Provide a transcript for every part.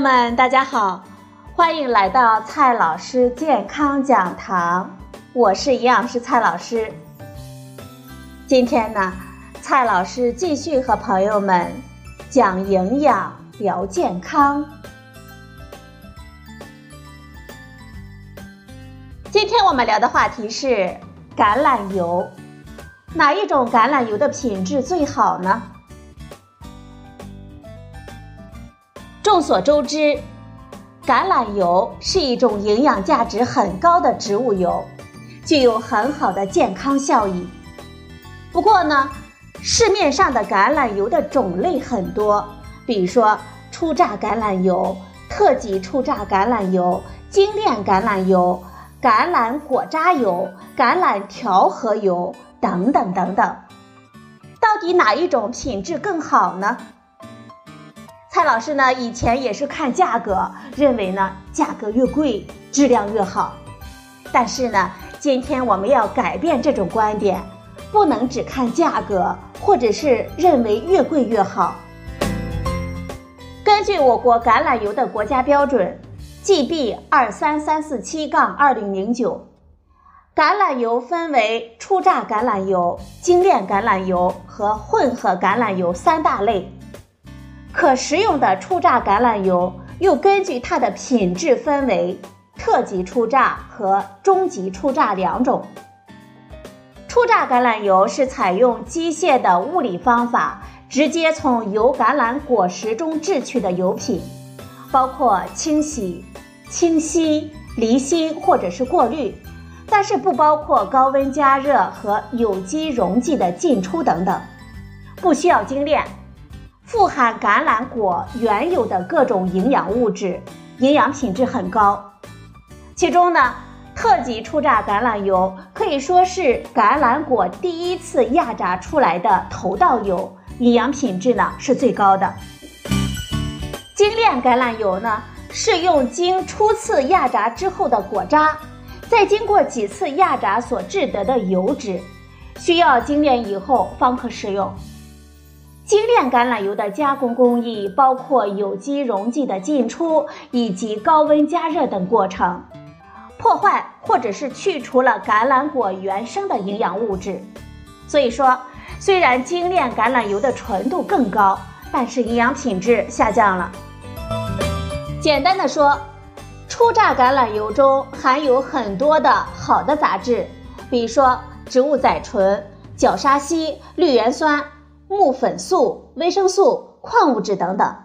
朋友们，大家好，欢迎来到蔡老师健康讲堂，我是营养师蔡老师。今天呢，蔡老师继续和朋友们讲营养、聊健康。今天我们聊的话题是橄榄油，哪一种橄榄油的品质最好呢？众所周知，橄榄油是一种营养价值很高的植物油，具有很好的健康效益。不过呢，市面上的橄榄油的种类很多，比如说初榨橄榄油、特级初榨橄榄油、精炼橄榄油、橄榄果渣油、橄榄调和油等等等等。到底哪一种品质更好呢？蔡老师呢，以前也是看价格，认为呢价格越贵，质量越好。但是呢，今天我们要改变这种观点，不能只看价格，或者是认为越贵越好。根据我国橄榄油的国家标准 GB 二三三四七杠二零零九，橄榄油分为初榨橄榄油、精炼橄榄油和混合橄榄油三大类。可食用的初榨橄榄油又根据它的品质分为特级初榨和中级初榨两种。初榨橄榄油是采用机械的物理方法，直接从油橄榄果实中制取的油品，包括清洗、清晰、离心或者是过滤，但是不包括高温加热和有机溶剂的进出等等，不需要精炼。富含橄榄果原有的各种营养物质，营养品质很高。其中呢，特级初榨橄榄油可以说是橄榄果第一次压榨出来的头道油，营养品质呢是最高的。精炼橄榄油呢，是用经初次压榨之后的果渣，再经过几次压榨所制得的油脂，需要精炼以后方可食用。精炼橄榄油的加工工艺包括有机溶剂的进出以及高温加热等过程，破坏或者是去除了橄榄果原生的营养物质。所以说，虽然精炼橄榄油的纯度更高，但是营养品质下降了。简单的说，初榨橄榄油中含有很多的好的杂质，比如说植物甾醇、角鲨烯、绿原酸。木粉素、维生素、矿物质等等，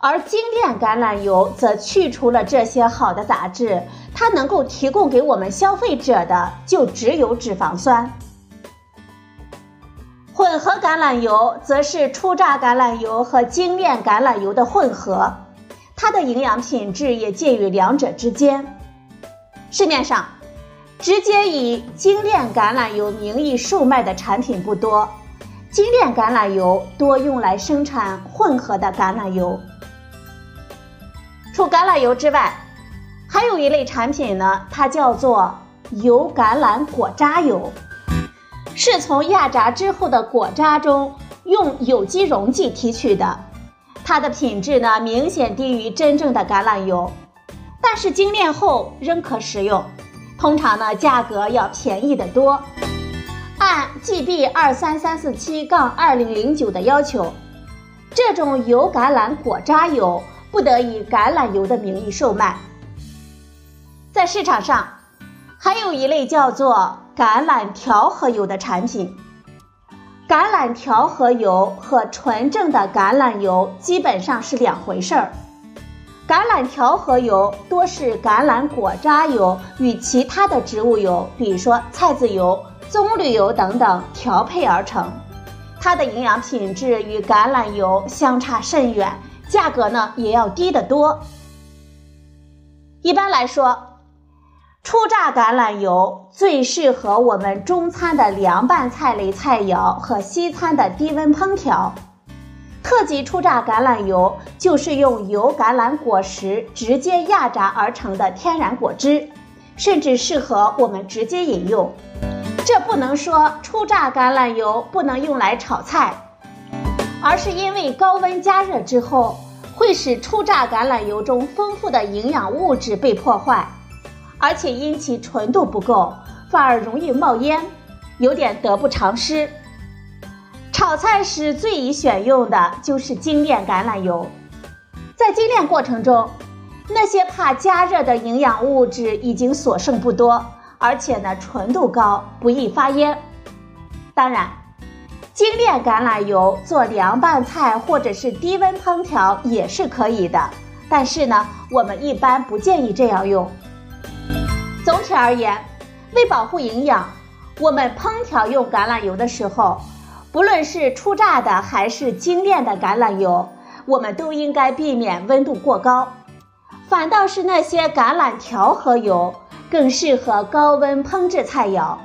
而精炼橄榄油则去除了这些好的杂质，它能够提供给我们消费者的就只有脂肪酸。混合橄榄油则是初榨橄榄油和精炼橄榄油的混合，它的营养品质也介于两者之间。市面上直接以精炼橄榄油名义售卖的产品不多。精炼橄榄油多用来生产混合的橄榄油。除橄榄油之外，还有一类产品呢，它叫做油橄榄果渣油，是从压榨之后的果渣中用有机溶剂提取的。它的品质呢，明显低于真正的橄榄油，但是精炼后仍可食用，通常呢，价格要便宜得多。按 GB 二三三四七杠二零零九的要求，这种油橄榄果渣油不得以橄榄油的名义售卖。在市场上，还有一类叫做橄榄调和油的产品。橄榄调和油和纯正的橄榄油基本上是两回事儿。橄榄调和油多是橄榄果渣油与其他的植物油，比如说菜籽油。棕榈油等等调配而成，它的营养品质与橄榄油相差甚远，价格呢也要低得多。一般来说，初榨橄榄油最适合我们中餐的凉拌菜类菜肴和西餐的低温烹调。特级初榨橄榄油就是用油橄榄果实直接压榨而成的天然果汁，甚至适合我们直接饮用。这不能说初榨橄榄油不能用来炒菜，而是因为高温加热之后会使初榨橄榄油中丰富的营养物质被破坏，而且因其纯度不够，反而容易冒烟，有点得不偿失。炒菜时最宜选用的就是精炼橄榄油，在精炼过程中，那些怕加热的营养物质已经所剩不多，而且呢纯度高，不易发烟。当然，精炼橄榄油做凉拌菜或者是低温烹调也是可以的，但是呢，我们一般不建议这样用。总体而言，为保护营养，我们烹调用橄榄油的时候。不论是初榨的还是精炼的橄榄油，我们都应该避免温度过高。反倒是那些橄榄调和油更适合高温烹制菜肴。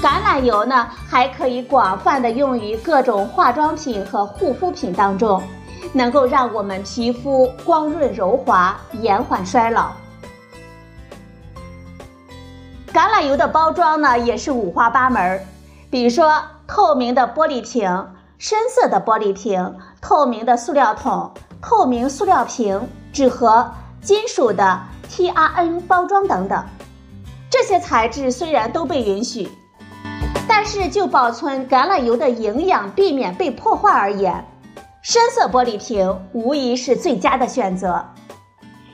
橄榄油呢，还可以广泛的用于各种化妆品和护肤品当中，能够让我们皮肤光润柔滑，延缓衰老。橄榄油的包装呢，也是五花八门，比如说。透明的玻璃瓶、深色的玻璃瓶、透明的塑料桶、透明塑料瓶、纸盒、金属的 T R N 包装等等，这些材质虽然都被允许，但是就保存橄榄油的营养、避免被破坏而言，深色玻璃瓶无疑是最佳的选择。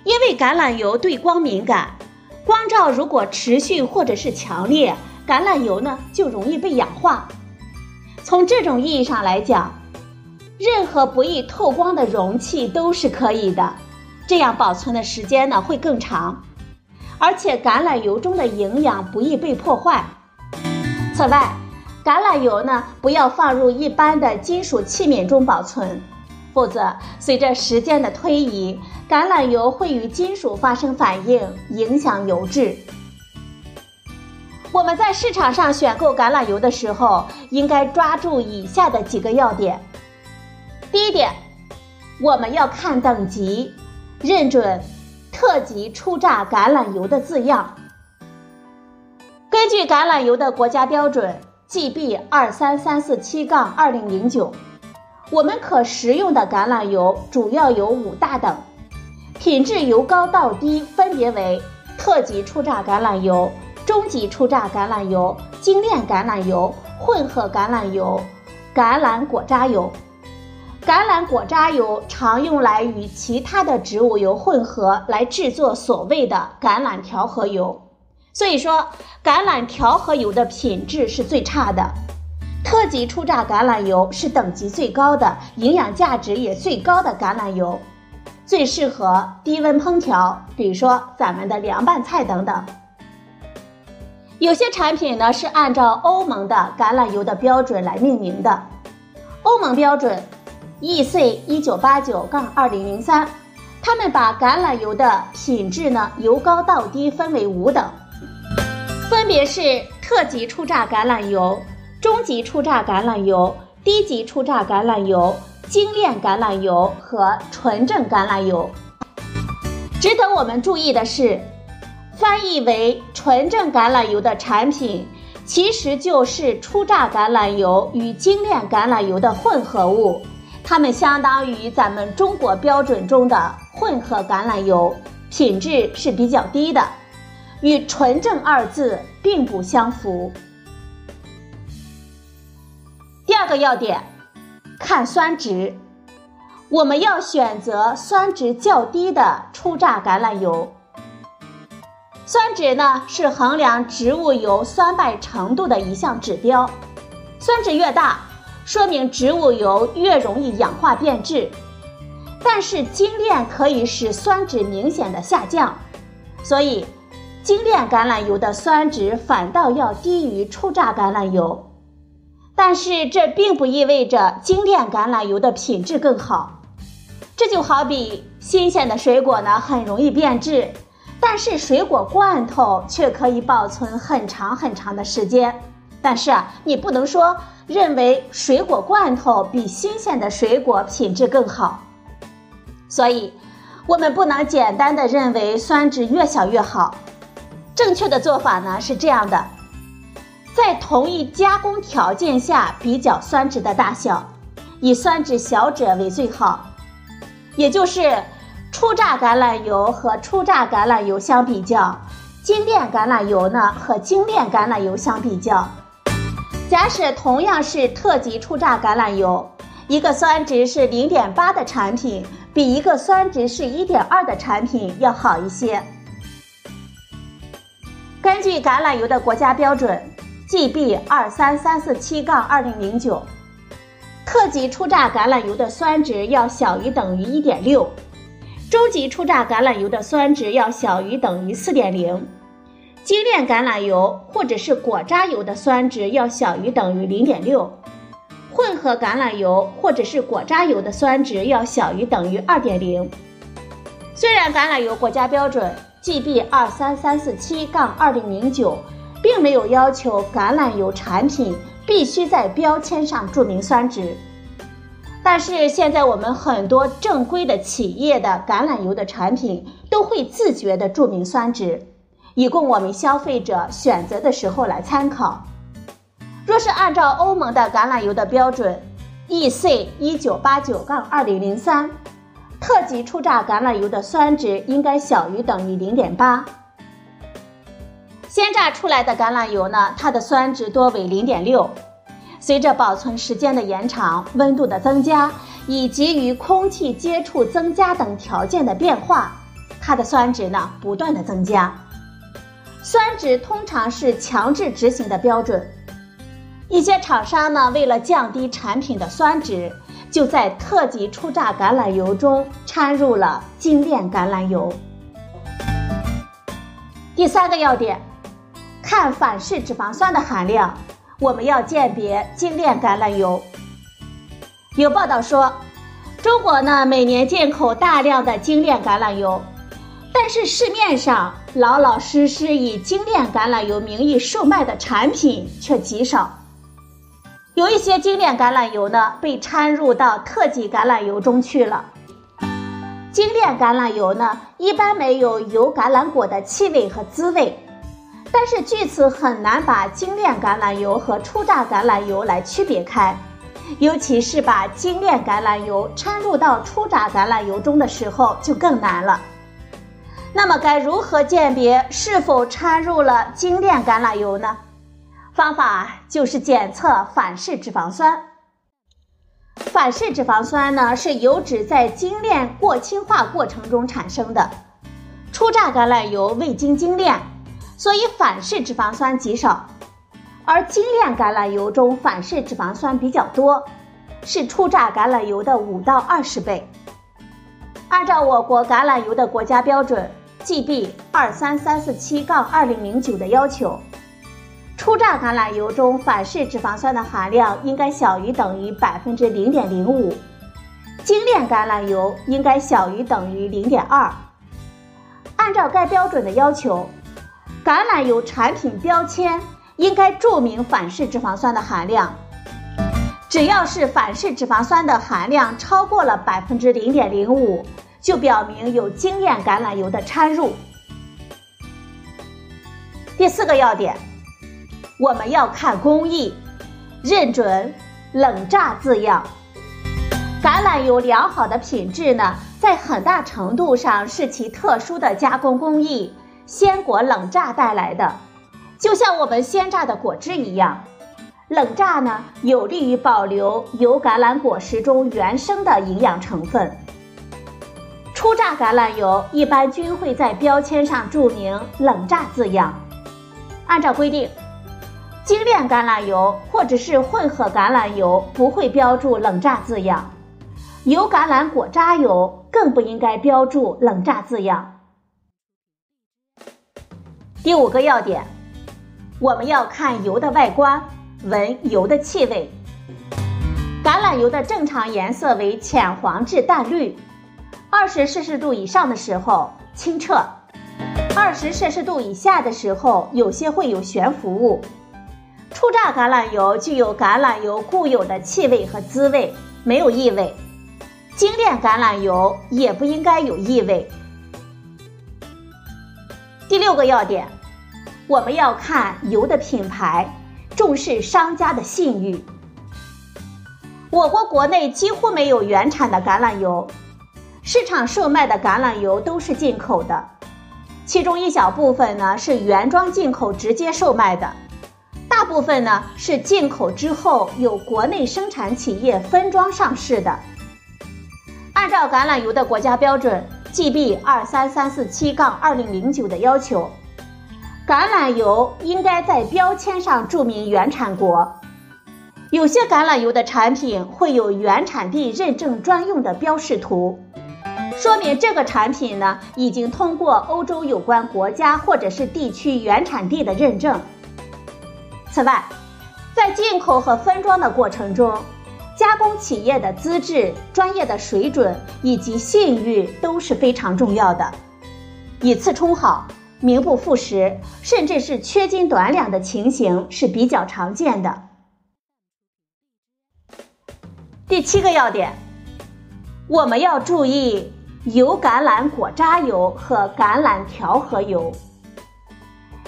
因为橄榄油对光敏感，光照如果持续或者是强烈，橄榄油呢就容易被氧化。从这种意义上来讲，任何不易透光的容器都是可以的，这样保存的时间呢会更长，而且橄榄油中的营养不易被破坏。此外，橄榄油呢不要放入一般的金属器皿中保存，否则随着时间的推移，橄榄油会与金属发生反应，影响油质。我们在市场上选购橄榄油的时候，应该抓住以下的几个要点。第一点，我们要看等级，认准“特级初榨橄榄油”的字样。根据橄榄油的国家标准 GB 二三三四七杠二零零九，我们可食用的橄榄油主要有五大等，品质由高到低分别为特级初榨橄榄油。中级初榨橄榄油、精炼橄榄油、混合橄榄油、橄榄果渣油。橄榄果渣油常用来与其他的植物油混合来制作所谓的橄榄调和油，所以说橄榄调和油的品质是最差的。特级初榨橄榄油是等级最高的、营养价值也最高的橄榄油，最适合低温烹调，比如说咱们的凉拌菜等等。有些产品呢是按照欧盟的橄榄油的标准来命名的，欧盟标准 EC 一九八九杠二零零三，他们把橄榄油的品质呢由高到低分为五等，分别是特级初榨橄榄油、中级初榨橄榄油、低级初榨橄榄油、精炼橄榄油和纯正橄榄油。值得我们注意的是。翻译为纯正橄榄油的产品，其实就是初榨橄榄油与精炼橄榄油的混合物，它们相当于咱们中国标准中的混合橄榄油，品质是比较低的，与纯正二字并不相符。第二个要点，看酸值，我们要选择酸值较低的初榨橄榄油。酸值呢是衡量植物油酸败程度的一项指标，酸值越大，说明植物油越容易氧化变质。但是精炼可以使酸值明显的下降，所以精炼橄榄油的酸值反倒要低于初榨橄榄油。但是这并不意味着精炼橄榄油的品质更好，这就好比新鲜的水果呢很容易变质。但是水果罐头却可以保存很长很长的时间。但是啊，你不能说认为水果罐头比新鲜的水果品质更好。所以，我们不能简单的认为酸值越小越好。正确的做法呢是这样的：在同一加工条件下比较酸值的大小，以酸值小者为最好。也就是初榨橄榄油和初榨橄榄油相比较，精炼橄榄油呢和精炼橄榄油相比较。假使同样是特级初榨橄榄油，一个酸值是零点八的产品，比一个酸值是一点二的产品要好一些。根据橄榄油的国家标准 GB 二三三四七杠二零零九，特级初榨橄榄油的酸值要小于等于一点六，中级初榨橄榄油的酸值要小于等于四点零，精炼橄榄油或者是果渣油的酸值要小于等于零点六，混合橄榄油或者是果渣油的酸值要小于等于二点零。虽然橄榄油国家标准。GB 二三三四七杠二零零九，并没有要求橄榄油产品必须在标签上注明酸值，但是现在我们很多正规的企业的橄榄油的产品都会自觉的注明酸值，以供我们消费者选择的时候来参考。若是按照欧盟的橄榄油的标准，EC 一九八九杠二零零三。特级初榨橄榄油的酸值应该小于等于零点八。鲜榨出来的橄榄油呢，它的酸值多为零点六。随着保存时间的延长、温度的增加以及与空气接触增加等条件的变化，它的酸值呢不断的增加。酸值通常是强制执行的标准。一些厂商呢，为了降低产品的酸值。就在特级初榨橄榄油中掺入了精炼橄榄油。第三个要点，看反式脂肪酸的含量，我们要鉴别精炼橄榄油。有报道说，中国呢每年进口大量的精炼橄榄油，但是市面上老老实实以精炼橄榄油名义售卖的产品却极少。有一些精炼橄榄油呢，被掺入到特级橄榄油中去了。精炼橄榄油呢，一般没有油橄榄果的气味和滋味，但是据此很难把精炼橄榄油和初榨橄榄油来区别开，尤其是把精炼橄榄油掺入到初榨橄榄油中的时候就更难了。那么该如何鉴别是否掺入了精炼橄榄油呢？方法就是检测反式脂肪酸。反式脂肪酸呢，是油脂在精炼过氢化过程中产生的。初榨橄榄油未经精炼，所以反式脂肪酸极少；而精炼橄榄油中反式脂肪酸比较多，是初榨橄榄油的五到二十倍。按照我国橄榄油的国家标准 GB 二三三四七杠二零零九的要求。初榨橄榄油中反式脂肪酸的含量应该小于等于百分之零点零五，精炼橄榄油应该小于等于零点二。按照该标准的要求，橄榄油产品标签应该注明反式脂肪酸的含量。只要是反式脂肪酸的含量超过了百分之零点零五，就表明有精炼橄榄油的掺入。第四个要点。我们要看工艺，认准冷榨字样。橄榄油良好的品质呢，在很大程度上是其特殊的加工工艺——鲜果冷榨带来的。就像我们鲜榨的果汁一样，冷榨呢有利于保留油橄榄果实中原生的营养成分。初榨橄榄油一般均会在标签上注明冷榨字样。按照规定。精炼橄榄油或者是混合橄榄油不会标注冷榨字样，油橄榄果渣油更不应该标注冷榨字样。第五个要点，我们要看油的外观，闻油的气味。橄榄油的正常颜色为浅黄至淡绿，二十摄氏度以上的时候清澈，二十摄氏度以下的时候有些会有悬浮物。初榨橄榄油具有橄榄油固有的气味和滋味，没有异味；精炼橄榄油也不应该有异味。第六个要点，我们要看油的品牌，重视商家的信誉。我国国内几乎没有原产的橄榄油，市场售卖的橄榄油都是进口的，其中一小部分呢是原装进口直接售卖的，大部分呢是进口之后有国内生产企业分装上市的。按照橄榄油的国家标准 GB 二三三四七杠二零零九的要求，橄榄油应该在标签上注明原产国。有些橄榄油的产品会有原产地认证专用的标示图。说明这个产品呢已经通过欧洲有关国家或者是地区原产地的认证。此外，在进口和分装的过程中，加工企业的资质、专业的水准以及信誉都是非常重要的。以次充好、名不副实，甚至是缺斤短两的情形是比较常见的。第七个要点，我们要注意。油橄榄果渣油和橄榄调和油。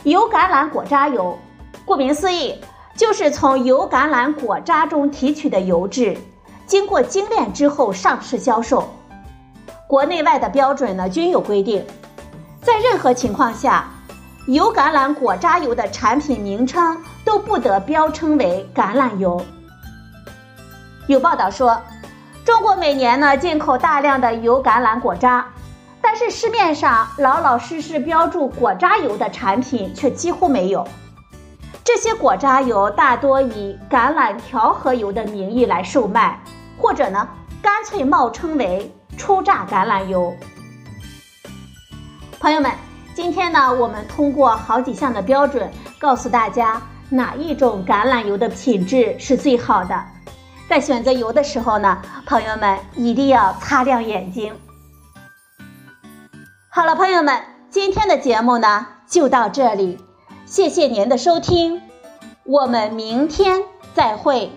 油橄榄果渣油，顾名思义，就是从油橄榄果渣中提取的油脂，经过精炼之后上市销售。国内外的标准呢均有规定，在任何情况下，油橄榄果渣油的产品名称都不得标称为橄榄油。有报道说。中国每年呢进口大量的油橄榄果渣，但是市面上老老实实标注果渣油的产品却几乎没有。这些果渣油大多以橄榄调和油的名义来售卖，或者呢干脆冒称为初榨橄榄油。朋友们，今天呢我们通过好几项的标准，告诉大家哪一种橄榄油的品质是最好的。在选择油的时候呢，朋友们一定要擦亮眼睛。好了，朋友们，今天的节目呢就到这里，谢谢您的收听，我们明天再会。